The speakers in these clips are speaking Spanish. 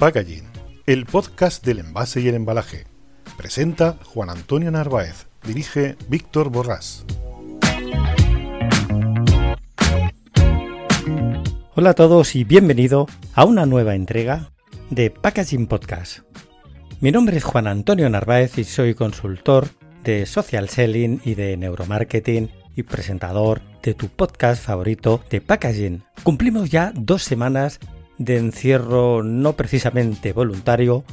Packaging, el podcast del envase y el embalaje. Presenta Juan Antonio Narváez, dirige Víctor Borrás. Hola a todos y bienvenido a una nueva entrega de Packaging Podcast. Mi nombre es Juan Antonio Narváez y soy consultor de social selling y de neuromarketing y presentador de tu podcast favorito de packaging. Cumplimos ya dos semanas de encierro no precisamente voluntario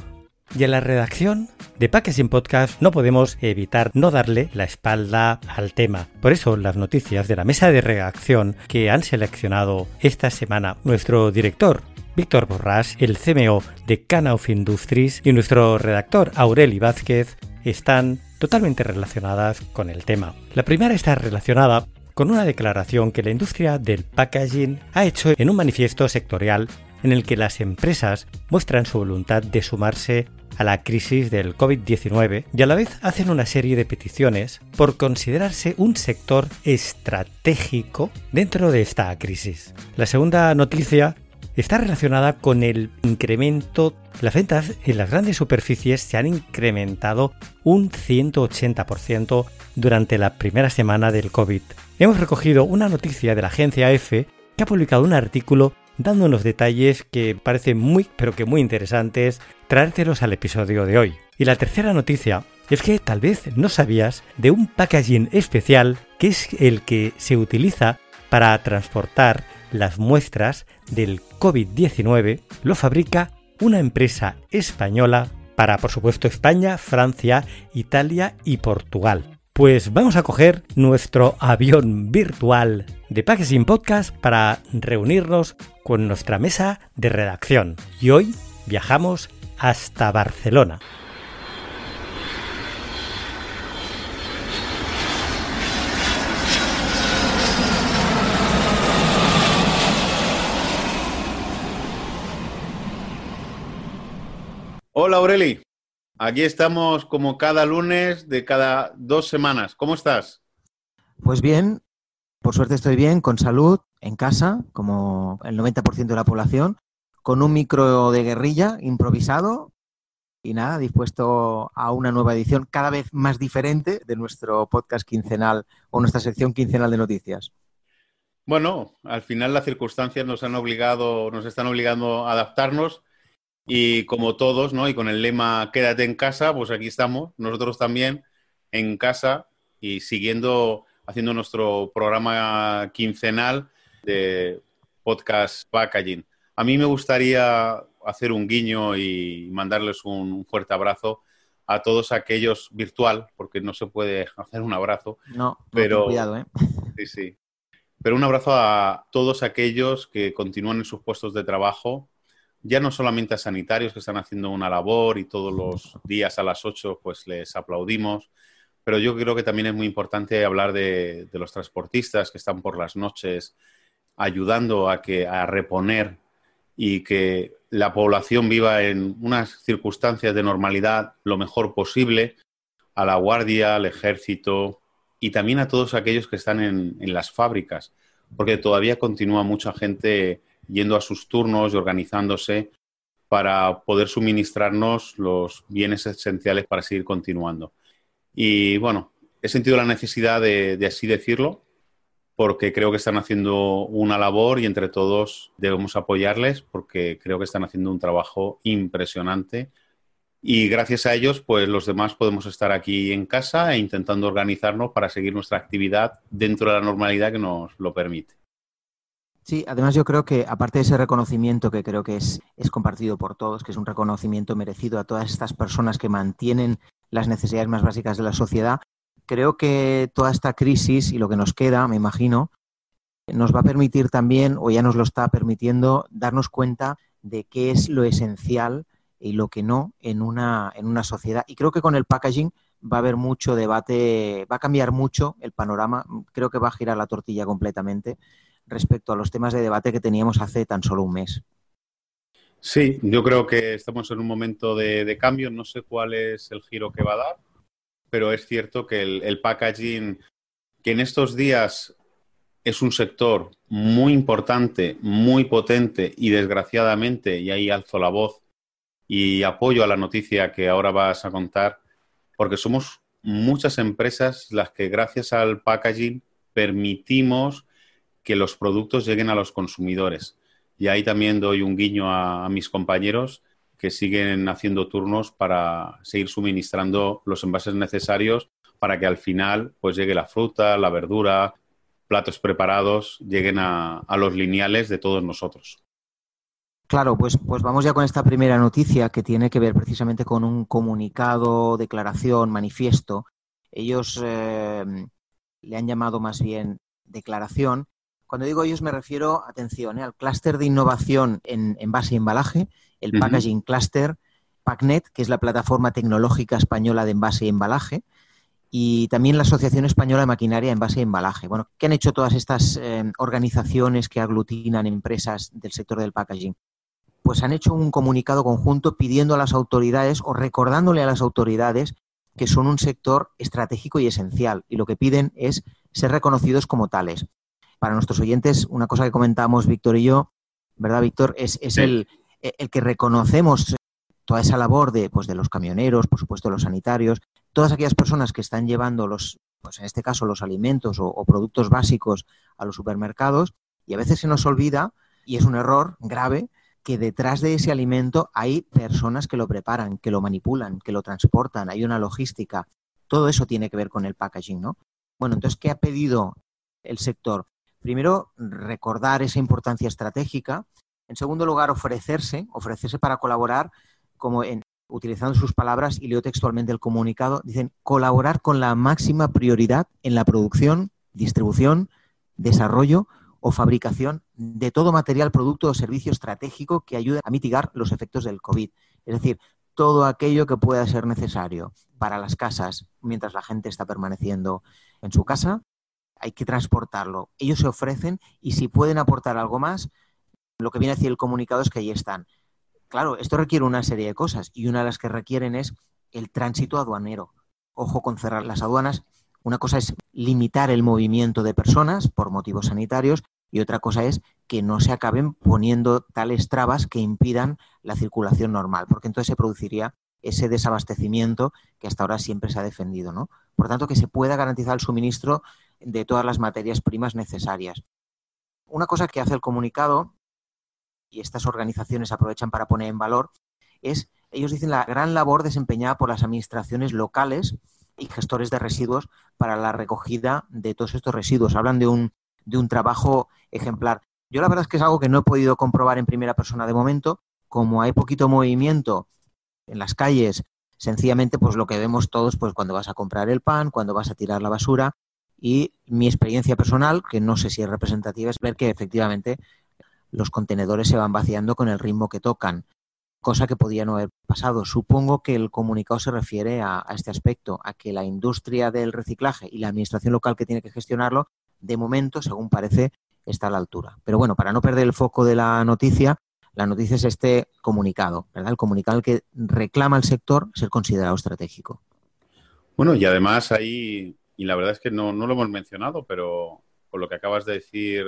y en la redacción de Packaging Podcast no podemos evitar no darle la espalda al tema. Por eso las noticias de la mesa de redacción que han seleccionado esta semana nuestro director Víctor Borrás, el CMO de Cana of Industries y nuestro redactor Aureli Vázquez están totalmente relacionadas con el tema. La primera está relacionada con una declaración que la industria del packaging ha hecho en un manifiesto sectorial en el que las empresas muestran su voluntad de sumarse a la crisis del COVID-19 y a la vez hacen una serie de peticiones por considerarse un sector estratégico dentro de esta crisis. La segunda noticia está relacionada con el incremento. Las ventas en las grandes superficies se han incrementado un 180% durante la primera semana del COVID. Hemos recogido una noticia de la agencia EFE que ha publicado un artículo dándonos detalles que parecen muy, pero que muy interesantes, traértelos al episodio de hoy. Y la tercera noticia es que tal vez no sabías de un packaging especial que es el que se utiliza para transportar las muestras del COVID-19. Lo fabrica una empresa española para, por supuesto, España, Francia, Italia y Portugal. Pues vamos a coger nuestro avión virtual de Packaging Podcast para reunirnos con nuestra mesa de redacción. Y hoy viajamos hasta Barcelona. Hola Aureli. Aquí estamos como cada lunes de cada dos semanas. ¿Cómo estás? Pues bien, por suerte estoy bien, con salud, en casa, como el 90% de la población, con un micro de guerrilla improvisado y nada, dispuesto a una nueva edición cada vez más diferente de nuestro podcast quincenal o nuestra sección quincenal de noticias. Bueno, al final las circunstancias nos han obligado, nos están obligando a adaptarnos y como todos, ¿no? Y con el lema quédate en casa, pues aquí estamos, nosotros también en casa y siguiendo, haciendo nuestro programa quincenal de podcast packaging. A mí me gustaría hacer un guiño y mandarles un fuerte abrazo a todos aquellos virtual, porque no se puede hacer un abrazo. No, pero cuidado, ¿eh? Sí, sí. Pero un abrazo a todos aquellos que continúan en sus puestos de trabajo ya no solamente a sanitarios que están haciendo una labor y todos los días a las 8 pues les aplaudimos, pero yo creo que también es muy importante hablar de, los transportistas que están por las noches ayudando a, que, a reponer y que la población viva en unas circunstancias de normalidad lo mejor posible, a la guardia, al ejército y también a todos aquellos que están en, en las fábricas, porque todavía continúa mucha gente yendo a sus turnos y organizándose para poder suministrarnos los bienes esenciales para seguir continuando. Y bueno, he sentido la necesidad de, así decirlo, porque creo que están haciendo una labor y entre todos debemos apoyarles porque creo que están haciendo un trabajo impresionante. Y gracias a ellos, pues los demás podemos estar aquí en casa e intentando organizarnos para seguir nuestra actividad dentro de la normalidad que nos lo permite. Sí, además yo creo que aparte de ese reconocimiento que creo que es, es compartido por todos, que es un reconocimiento merecido a todas estas personas que mantienen las necesidades más básicas de la sociedad, creo que toda esta crisis y lo que nos queda, me imagino, nos va a permitir también, o ya nos lo está permitiendo, darnos cuenta de qué es lo esencial y lo que no en una, en una sociedad. Y creo que con el packaging va a haber mucho debate, va a cambiar mucho el panorama, creo que va a girar la tortilla completamente respecto a los temas de debate que teníamos hace tan solo un mes. Sí, yo creo que estamos en un momento de, cambio, no sé cuál es el giro que va a dar, pero es cierto que el, packaging, que en estos días es un sector muy importante, muy potente y desgraciadamente, y ahí alzo la voz, y apoyo a la noticia que ahora vas a contar, porque somos muchas empresas las que gracias al packaging permitimos que los productos lleguen a los consumidores. Y ahí también doy un guiño a, mis compañeros que siguen haciendo turnos para seguir suministrando los envases necesarios para que al final pues llegue la fruta, la verdura, platos preparados, lleguen a, los lineales de todos nosotros. Claro, pues, pues vamos ya con esta primera noticia que tiene que ver precisamente con un comunicado, declaración, manifiesto. Ellos eh, le han llamado más bien declaración. Cuando digo ellos me refiero, atención, eh, al clúster de innovación en base y embalaje, el Packaging Cluster, PACNET, que es la plataforma tecnológica española de envase y embalaje, y también la Asociación Española de Maquinaria Envase y Embalaje. Bueno, ¿qué han hecho todas estas eh, organizaciones que aglutinan empresas del sector del packaging? pues han hecho un comunicado conjunto pidiendo a las autoridades o recordándole a las autoridades que son un sector estratégico y esencial y lo que piden es ser reconocidos como tales. Para nuestros oyentes, una cosa que comentamos Víctor y yo, ¿verdad, Víctor? Es, el, que reconocemos toda esa labor de, pues, de los camioneros, por supuesto los sanitarios, todas aquellas personas que están llevando los, pues en este caso los alimentos o productos básicos a los supermercados y a veces se nos olvida, y es un error grave, que detrás de ese alimento hay personas que lo preparan, que lo manipulan, que lo transportan, hay una logística. Todo eso tiene que ver con el packaging, ¿no? Bueno, entonces, ¿qué ha pedido el sector? Primero, recordar esa importancia estratégica. En segundo lugar, ofrecerse, ofrecerse para colaborar, como en, utilizando sus palabras, y leo textualmente el comunicado, dicen, colaborar con la máxima prioridad en la producción, distribución, desarrollo, o fabricación de todo material, producto o servicio estratégico que ayude a mitigar los efectos del COVID. Es decir, todo aquello que pueda ser necesario para las casas mientras la gente está permaneciendo en su casa, hay que transportarlo. Ellos se ofrecen y si pueden aportar algo más, lo que viene a decir el comunicado es que ahí están. Claro, esto requiere una serie de cosas y una de las que requieren es el tránsito aduanero. Ojo con cerrar las aduanas una cosa es limitar el movimiento de personas por motivos sanitarios y otra cosa es que no se acaben poniendo tales trabas que impidan la circulación normal, porque entonces se produciría ese desabastecimiento que hasta ahora siempre se ha defendido, ¿no? Por tanto, que se pueda garantizar el suministro de todas las materias primas necesarias. Una cosa que hace el comunicado, y estas organizaciones aprovechan para poner en valor, es, ellos dicen, la gran labor desempeñada por las administraciones locales y gestores de residuos para la recogida de todos estos residuos. Hablan de un, de un trabajo ejemplar. Yo la verdad es que es algo que no he podido comprobar en primera persona de momento. Como hay poquito movimiento en las calles, sencillamente pues lo que vemos todos pues cuando vas a comprar el pan, cuando vas a tirar la basura y mi experiencia personal, que no sé si es representativa, es ver que efectivamente los contenedores se van vaciando con el ritmo que tocan cosa que podía no haber pasado. Supongo que el comunicado se refiere a, este aspecto, a que la industria del reciclaje y la administración local que tiene que gestionarlo, de momento, según parece, está a la altura. Pero bueno, para no perder el foco de la noticia, la noticia es este comunicado, ¿verdad? El comunicado que reclama al sector ser considerado estratégico. Bueno, y además ahí, y la verdad es que no, no lo hemos mencionado, pero con lo que acabas de decir,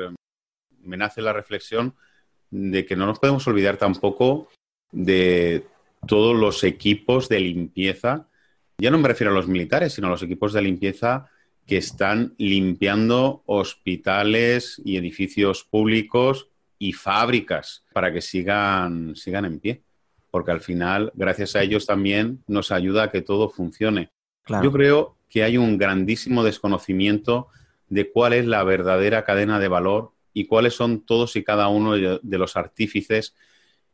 me nace la reflexión de que no nos podemos olvidar tampoco de todos los equipos de limpieza. Ya no me refiero a los militares, sino a los equipos de limpieza que están limpiando hospitales y edificios públicos y fábricas para que sigan, sigan en pie. Porque al final, gracias a ellos también nos ayuda a que todo funcione. Yo creo que hay un grandísimo desconocimiento de cuál es la verdadera cadena de valor y cuáles son todos y cada uno de los artífices.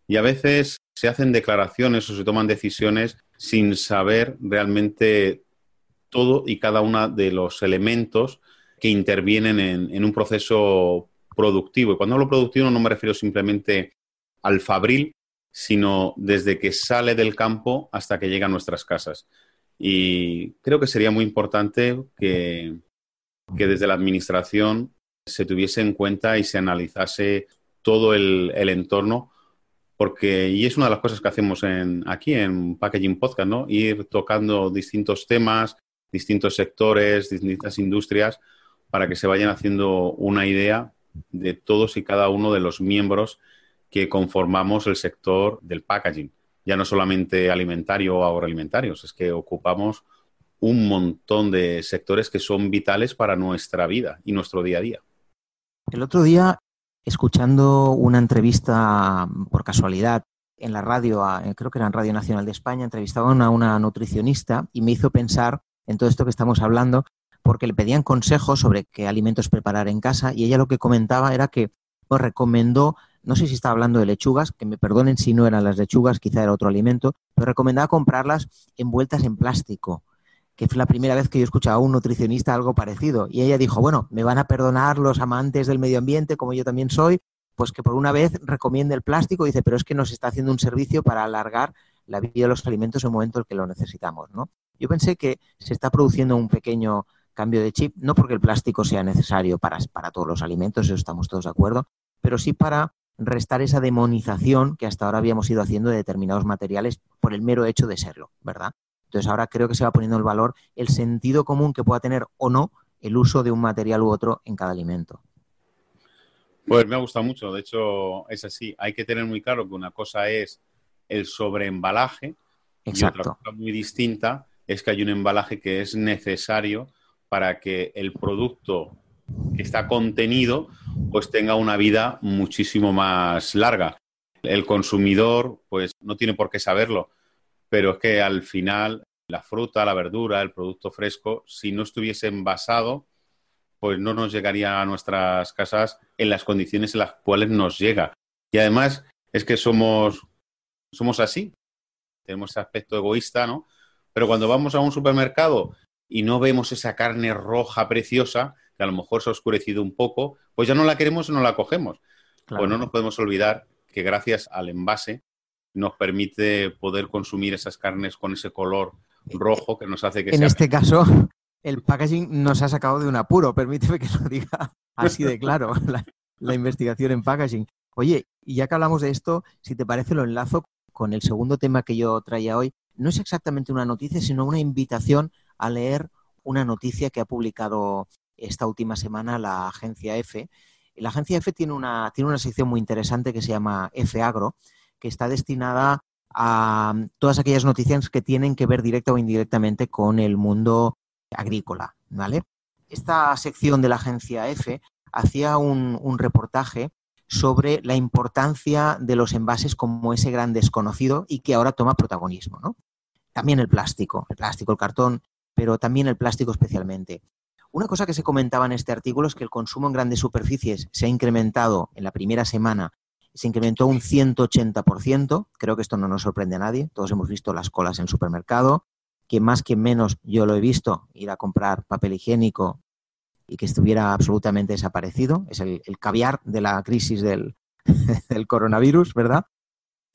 Y a veces se hacen declaraciones o se toman decisiones sin saber realmente todo y cada uno de los elementos que intervienen en, un proceso productivo. Y cuando hablo productivo no me refiero simplemente al fabril, sino desde que sale del campo hasta que llega a nuestras casas. Y creo que sería muy importante que, desde la Administración se tuviese en cuenta y se analizase todo el entorno porque, y es una de las cosas que hacemos en, aquí en Packaging Podcast, ¿no? Ir tocando distintos temas, distintos sectores, distintas industrias, para que se vayan haciendo una idea de todos y cada uno de los miembros que conformamos el sector del packaging. ya no solamente alimentario o agroalimentarios, es que ocupamos un montón de sectores que son vitales para nuestra vida y nuestro día a día. El otro día, escuchando una entrevista por casualidad en la radio, creo que era en Radio Nacional de España, entrevistaban a una nutricionista y me hizo pensar en todo esto que estamos hablando, porque le pedían consejos sobre qué alimentos preparar en casa y ella lo que comentaba era que pues, recomendó, no sé si estaba hablando de lechugas, que me perdonen si no eran las lechugas, quizá era otro alimento, pero recomendaba comprarlas envueltas en plástico que fue la primera vez que yo escuchaba a un nutricionista algo parecido. Y ella dijo, bueno, me van a perdonar los amantes del medio ambiente, como yo también soy, pues que por una vez recomiende el plástico, dice, pero es que nos está haciendo un servicio para alargar la vida de los alimentos en el momento en que lo necesitamos, ¿no? Yo pensé que se está produciendo un pequeño cambio de chip, no porque el plástico sea necesario para, para todos los alimentos, eso estamos todos de acuerdo, pero sí para restar esa demonización que hasta ahora habíamos ido haciendo de determinados materiales por el mero hecho de serlo, ¿verdad? Entonces ahora creo que se va poniendo el valor, el sentido común que pueda tener o no el uso de un material u otro en cada alimento. Pues me ha gustado mucho, de hecho es así. Hay que tener muy claro que una cosa es el sobreembalaje Exacto. y otra cosa muy distinta es que hay un embalaje que es necesario para que el producto que está contenido pues tenga una vida muchísimo más larga. El consumidor pues no tiene por qué saberlo, pero es que al final la fruta, la verdura, el producto fresco, si no estuviese envasado, pues no nos llegaría a nuestras casas en las condiciones en las cuales nos llega. Y además es que somos, somos así, tenemos ese aspecto egoísta, ¿no? Pero cuando vamos a un supermercado y no vemos esa carne roja preciosa, que a lo mejor se ha oscurecido un poco, pues ya no la queremos y no la cogemos. Pues no nos podemos olvidar que gracias al envase nos permite poder consumir esas carnes con ese color rojo que nos hace que en este caso el packaging nos ha sacado de un apuro permíteme que lo diga así de claro la, investigación en packaging. Oye y ya que hablamos de esto si te parece lo enlazo con el segundo tema que yo traía hoy. No es exactamente una noticia sino una invitación a leer una noticia que ha publicado esta última semana la agencia F la agencia F tiene una, tiene una sección muy interesante que se llama F Agro, que está destinada a mm, todas aquellas noticias que tienen que ver directa o indirectamente con el mundo agrícola, ¿vale? Esta sección de la agencia F hacía un, un reportaje sobre la importancia de los envases como ese gran desconocido y que ahora toma protagonismo, ¿no? También el plástico, el plástico, el cartón, pero también el plástico especialmente. Una cosa que se comentaba en este artículo es que el consumo en grandes superficies se ha incrementado en la primera semana se incrementó un 180%. Creo que esto no nos sorprende a nadie. Todos hemos visto las colas en el supermercado. Que más que menos yo lo he visto ir a comprar papel higiénico y que estuviera absolutamente desaparecido. Es el, caviar de la crisis del, del coronavirus, ¿verdad?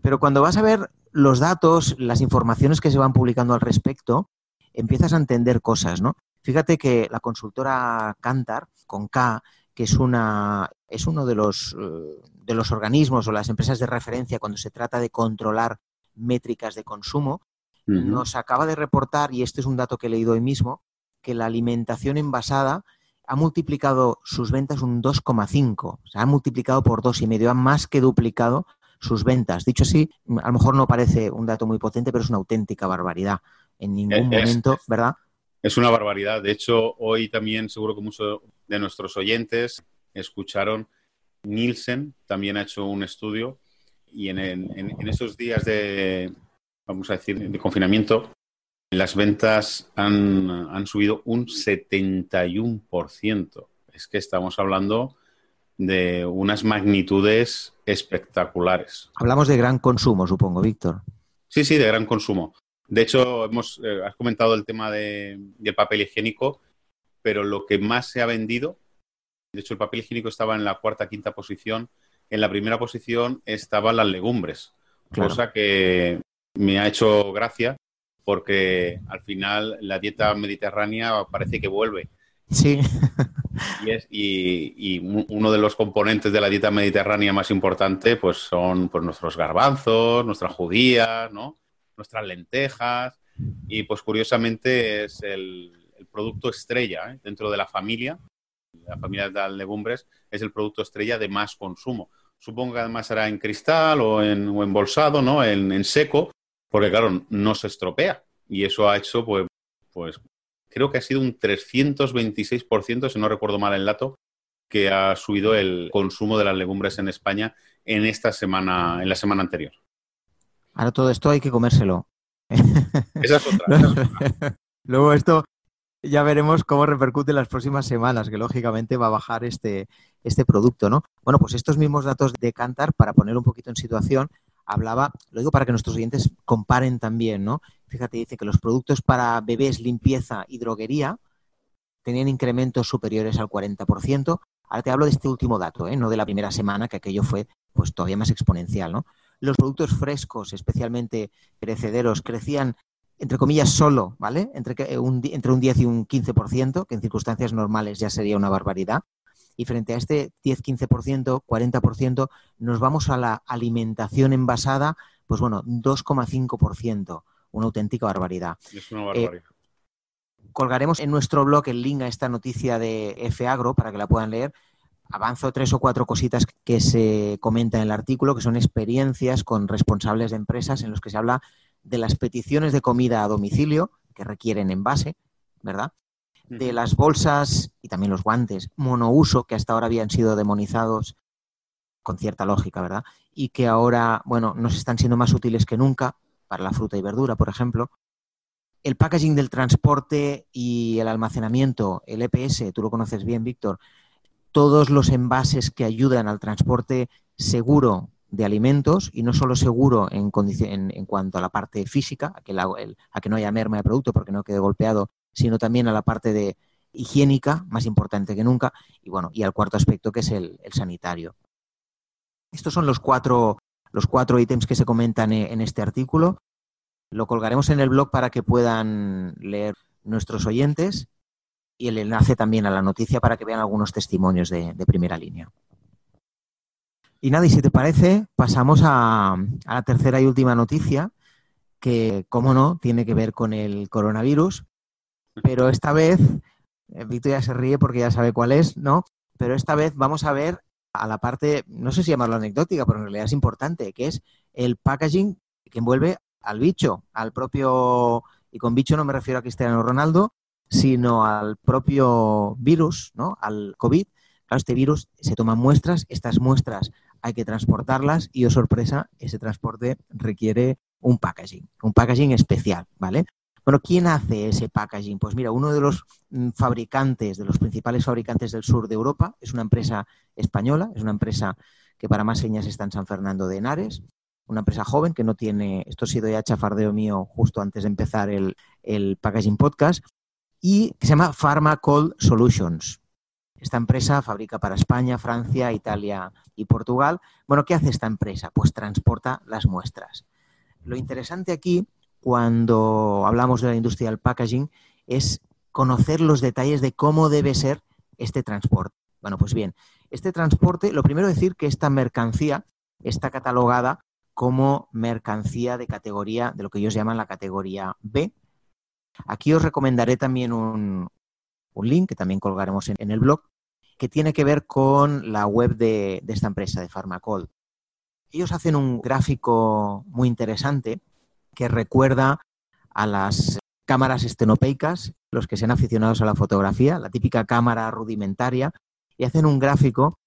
Pero cuando vas a ver los datos, las informaciones que se van publicando al respecto, empiezas a entender cosas, ¿no? Fíjate que la consultora Cantar, con K, que es, una, es uno de los, eh, de los organismos o las empresas de referencia cuando se trata de controlar métricas de consumo, nos acaba de reportar, y este es un dato que he leído hoy mismo, que la alimentación envasada ha multiplicado sus ventas un 2,5, o sea, ha multiplicado por dos y medio, ha más que duplicado sus ventas. Dicho así, a lo mejor no parece un dato muy potente, pero es una auténtica barbaridad. En ningún momento, ¿verdad? Es una barbaridad. De hecho, hoy también seguro que muchos de nuestros oyentes escucharon Nielsen, también ha hecho un estudio y en, esos días de, vamos a decir, de confinamiento, las ventas han, han subido un 71%. Es que estamos hablando de unas magnitudes espectaculares. Hablamos de gran consumo, supongo, Víctor. Sí, sí, de gran consumo. De hecho, hemos, eh, has comentado el tema de, del papel higiénico, pero lo que más se ha vendido, de hecho el papel higiénico estaba en la cuarta, quinta posición, en la primera posición estaban las legumbres, cosa que me ha hecho gracia porque al final la dieta mediterránea parece que vuelve. Sí. Y, y, uno de los componentes de la dieta mediterránea más importante pues son pues, nuestros garbanzos, nuestras judías, ¿no? Nuestras lentejas y pues curiosamente es el, producto estrella ¿eh? dentro de la familia, la familia de las legumbres es el producto estrella de más consumo. Supongo que además será en cristal o en o embolsado, ¿no? En, seco, porque claro, no se estropea. Y eso ha hecho, pues, pues creo que ha sido un 326%, si no recuerdo mal el dato, que ha subido el consumo de las legumbres en España en esta semana, en la semana anterior. Ahora todo esto hay que comérselo. Esa es otra. Luego esto ya veremos cómo repercute en las próximas semanas, que lógicamente va a bajar este, este producto, ¿no? Bueno, pues estos mismos datos de Cantar, para poner un poquito en situación, hablaba, lo digo para que nuestros oyentes comparen también, ¿no? Fíjate, dice que los productos para bebés, limpieza y droguería tenían incrementos superiores al 40%. Ahora te hablo de este último dato, ¿eh? no de la primera semana, que aquello fue pues todavía más exponencial, ¿no? Los productos frescos, especialmente perecederos, crecían entre comillas solo, ¿vale? Entre un, entre un 10 y un 15%, que en circunstancias normales ya sería una barbaridad y frente a este 10-15%, 40%, nos vamos a la alimentación envasada, pues bueno, 2,5%, una auténtica barbaridad. Es una barbaridad. Eh, colgaremos en nuestro blog el link a esta noticia de F Agro para que la puedan leer. Avanzo tres o cuatro cositas que se comenta en el artículo, que son experiencias con responsables de empresas en los que se habla de las peticiones de comida a domicilio que requieren envase, ¿verdad? de las bolsas y también los guantes monouso que hasta ahora habían sido demonizados con cierta lógica, ¿verdad? Y que ahora, bueno, nos están siendo más útiles que nunca para la fruta y verdura, por ejemplo. El packaging del transporte y el almacenamiento, el EPS, tú lo conoces bien, Víctor, todos los envases que ayudan al transporte seguro de alimentos y no solo seguro en, en, cuanto a la parte física, a que, a que no haya merma de producto porque no quede golpeado sino también a la parte de higiénica, más importante que nunca, y bueno, y al cuarto aspecto que es el, sanitario. Estos son los cuatro, los cuatro ítems que se comentan e, en este artículo. Lo colgaremos en el blog para que puedan leer nuestros oyentes y el enlace también a la noticia para que vean algunos testimonios de, primera línea. Y nada, y si te parece, pasamos a, a la tercera y última noticia, que, como no, tiene que ver con el coronavirus pero esta vez, eh, Víctor ya se ríe porque ya sabe cuál es, ¿no? Pero esta vez vamos a ver a la parte, no sé si llamarlo anecdótica, pero en realidad es importante, que es el packaging que envuelve al bicho, al propio, y con bicho no me refiero a Cristiano Ronaldo, sino al propio virus, ¿no? Al COVID. Claro, este virus se toman muestras, estas muestras hay que transportarlas y, oh sorpresa, ese transporte requiere un packaging, un packaging especial, ¿vale? Bueno, ¿quién hace ese packaging? Pues mira, uno de los mm, fabricantes, de los principales fabricantes del sur de Europa, es una empresa española, es una empresa que para más señas está en San Fernando de Henares, una empresa joven que no tiene, esto ha sido ya chafardeo mío justo antes de empezar el, el packaging podcast, y que se llama Pharmacol Solutions. Esta empresa fabrica para España, Francia, Italia y Portugal. Bueno, ¿qué hace esta empresa? Pues transporta las muestras. Lo interesante aquí cuando hablamos de la industria del packaging es conocer los detalles de cómo debe ser este transporte. Bueno, pues bien, este transporte, lo primero decir que esta mercancía está catalogada como mercancía de categoría, de lo que ellos llaman la categoría B. Aquí os recomendaré también un, link que también colgaremos en, el blog, que tiene que ver con la web de, de esta empresa, de Pharmacol. Ellos hacen un gráfico muy interesante que recuerda a las cámaras estenopeicas, los que sean aficionados a la fotografía, la típica cámara rudimentaria, y hacen un gráfico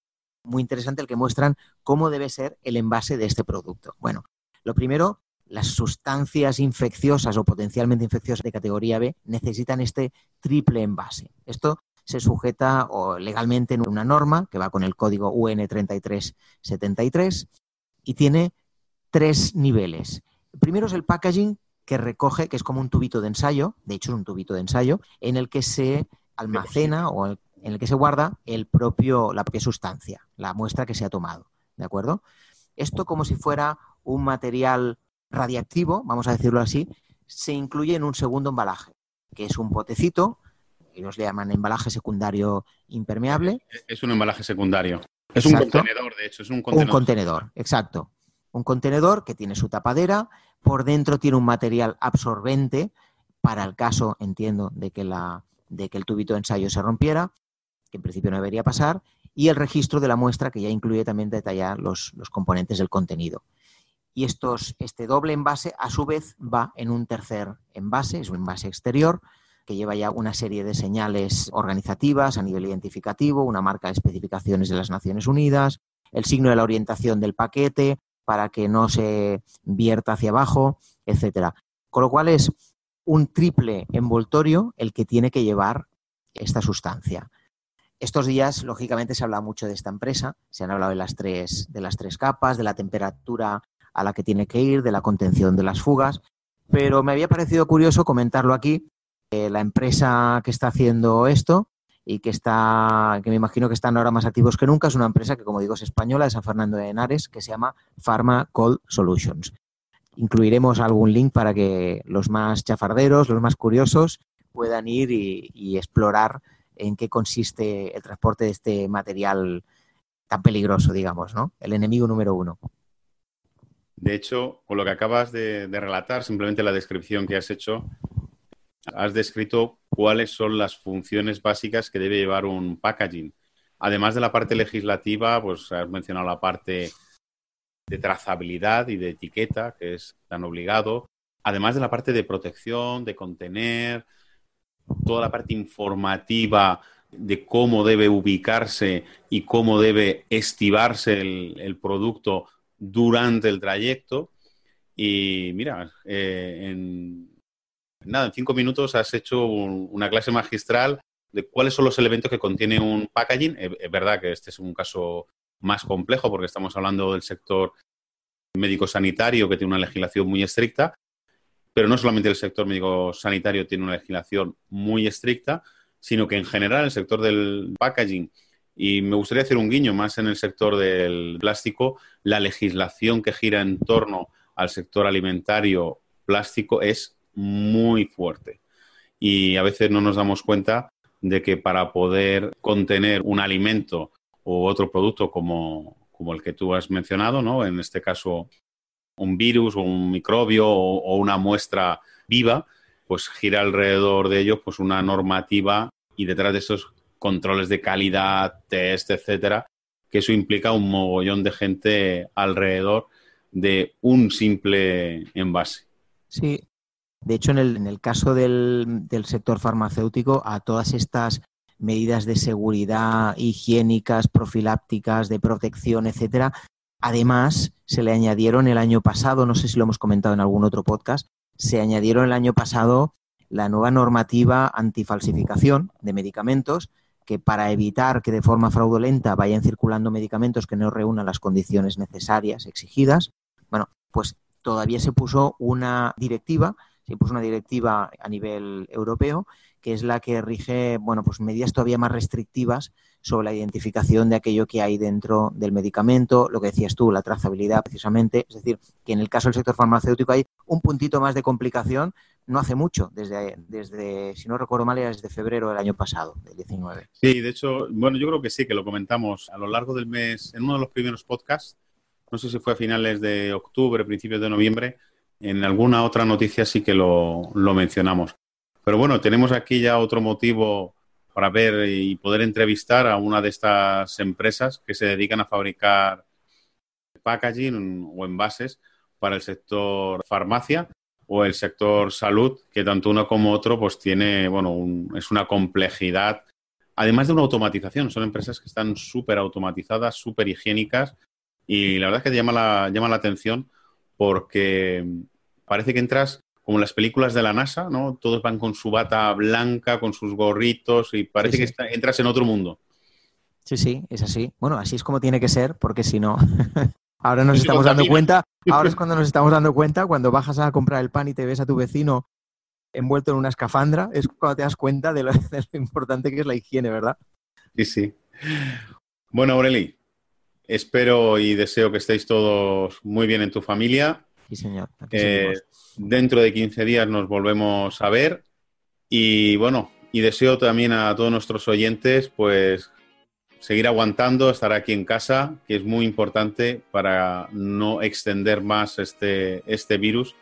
muy interesante el que muestran cómo debe ser el envase de este producto. Bueno, lo primero, las sustancias infecciosas o potencialmente infecciosas de categoría B necesitan este triple envase. Esto se sujeta o legalmente en una norma que va con el código UN 3373 y tiene tres niveles primero es el packaging que recoge, que es como un tubito de ensayo, de hecho es un tubito de ensayo, en el que se almacena o en el que se guarda el propio, la propia sustancia, la muestra que se ha tomado. ¿De acuerdo? Esto como si fuera un material radiactivo, vamos a decirlo así, se incluye en un segundo embalaje, que es un potecito, ellos le llaman embalaje secundario impermeable. Es un embalaje secundario. Es un contenedor, de hecho, es un contenedor. Un contenedor, exacto un contenedor que tiene su tapadera, por dentro tiene un material absorbente para el caso, entiendo, de que, la, de que el tubito de ensayo se rompiera, que en principio no debería pasar, y el registro de la muestra que ya incluye también detallar los, los componentes del contenido. Y estos, este doble envase a su vez va en un tercer envase, es un envase exterior, que lleva ya una serie de señales organizativas a nivel identificativo, una marca de especificaciones de las Naciones Unidas, el signo de la orientación del paquete para que no se vierta hacia abajo, etcétera. Con lo cual es un triple envoltorio el que tiene que llevar esta sustancia. Estos días, lógicamente, se habla mucho de esta empresa, se han hablado de las tres, de las tres capas, de la temperatura a la que tiene que ir, de la contención de las fugas, pero me había parecido curioso comentarlo aquí. la empresa que está haciendo esto y que está, que me imagino que están ahora más activos que nunca, es una empresa que, como digo, es española, de San Fernando de Henares, que se llama Pharma Cold Solutions. Incluiremos algún link para que los más chafarderos, los más curiosos, puedan ir y explorar en qué consiste el transporte de este material tan peligroso, digamos, ¿no? El enemigo número uno. De hecho, con lo que acabas de, relatar, simplemente la descripción que has hecho, has descrito cuáles son las funciones básicas que debe llevar un packaging. Además de la parte legislativa, pues has mencionado la parte de trazabilidad y de etiqueta, que es tan obligado. Además de la parte de protección, de contener, toda la parte informativa de cómo debe ubicarse y cómo debe estivarse el, producto durante el trayecto. Y mira, eh, en, nada, en cinco minutos has hecho una clase magistral de cuáles son los elementos que contiene un packaging. Es verdad que este es un caso más complejo porque estamos hablando del sector médico-sanitario que tiene una legislación muy estricta, pero no solamente el sector médico sanitario tiene una legislación muy estricta, sino que en general el sector del packaging, y me gustaría hacer un guiño más en el sector del plástico, la legislación que gira en torno al sector alimentario plástico es muy fuerte. Y a veces no nos damos cuenta de que para poder contener un alimento o otro producto como, como el que tú has mencionado, ¿no? en este caso un virus o un microbio o, una muestra viva, pues gira alrededor de ello pues una normativa y detrás de esos controles de calidad, test, etcétera, que eso implica un mogollón de gente alrededor de un simple envase. Sí, de hecho, en el, en el caso del, del, sector farmacéutico, a todas estas medidas de seguridad higiénicas, profilácticas, de protección, etcétera, Además, se le añadieron el año pasado, no sé si lo hemos comentado en algún otro podcast, se añadieron el año pasado la nueva normativa antifalsificación de medicamentos que para evitar que de forma fraudulenta vayan circulando medicamentos que no reúnan las condiciones necesarias exigidas, bueno, pues todavía se puso una directiva, se puso una directiva a nivel europeo que es la que rige, bueno, pues medidas todavía más restrictivas sobre la identificación de aquello que hay dentro del medicamento, lo que decías tú, la trazabilidad precisamente, es decir, que en el caso del sector farmacéutico hay un puntito más de complicación, no hace mucho, desde, desde si no recuerdo mal, era desde febrero del año pasado, del 19. Sí, de hecho, bueno, yo creo que sí, que lo comentamos a lo largo del mes, en uno de los primeros podcasts, no sé si fue a finales de octubre, principios de noviembre, en alguna otra noticia sí que lo, lo mencionamos. Pero bueno, tenemos aquí ya otro motivo para ver y poder entrevistar a una de estas empresas que se dedican a fabricar packaging o envases para el sector farmacia o el sector salud, que tanto uno como otro pues tiene, bueno, es una complejidad, además de una automatización, son empresas que están súper automatizadas, súper higiénicas y la verdad es que llama la, llama la atención porque parece que entras como las películas de la NASA, ¿no? Todos van con su bata blanca, con sus gorritos y parece que entras en otro mundo. Sí, sí, es así. Bueno, así es como tiene que ser, porque si no, ahora nos estamos dando cuenta, ahora es cuando nos estamos dando cuenta, cuando bajas a comprar el pan y te ves a tu vecino envuelto en una escafandra, es cuando te das cuenta de lo, importante que es la higiene, ¿verdad? Sí, sí. Bueno, Aureli, espero y deseo que estéis todos muy bien en tu familia. Sí, señor. Dentro de 15 días nos volvemos a ver y bueno, y deseo también a todos nuestros oyentes pues seguir aguantando, estar aquí en casa, que es muy importante para no extender más este, este virus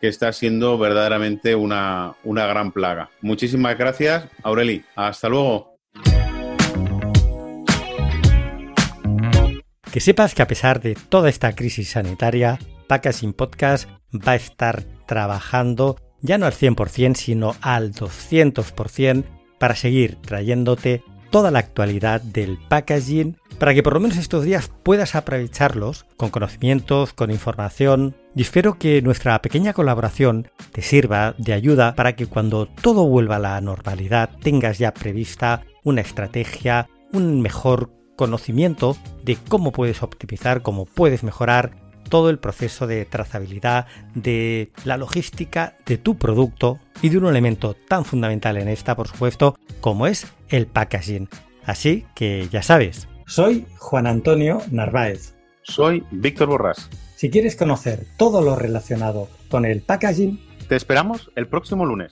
que está siendo verdaderamente una, una gran plaga. Muchísimas gracias, Aureli. Hasta luego. Que sepas que a pesar de toda esta crisis sanitaria, Packaging Podcast va a estar trabajando ya no al 100%, sino al 200% para seguir trayéndote toda la actualidad del packaging para que por lo menos estos días puedas aprovecharlos con conocimientos, con información. Y espero que nuestra pequeña colaboración te sirva de ayuda para que cuando todo vuelva a la normalidad tengas ya prevista una estrategia, un mejor conocimiento de cómo puedes optimizar, cómo puedes mejorar todo el proceso de trazabilidad, de la logística de tu producto y de un elemento tan fundamental en esta, por supuesto, como es el packaging. Así que ya sabes, soy Juan Antonio Narváez. Soy Víctor Borrás. Si quieres conocer todo lo relacionado con el packaging, te esperamos el próximo lunes.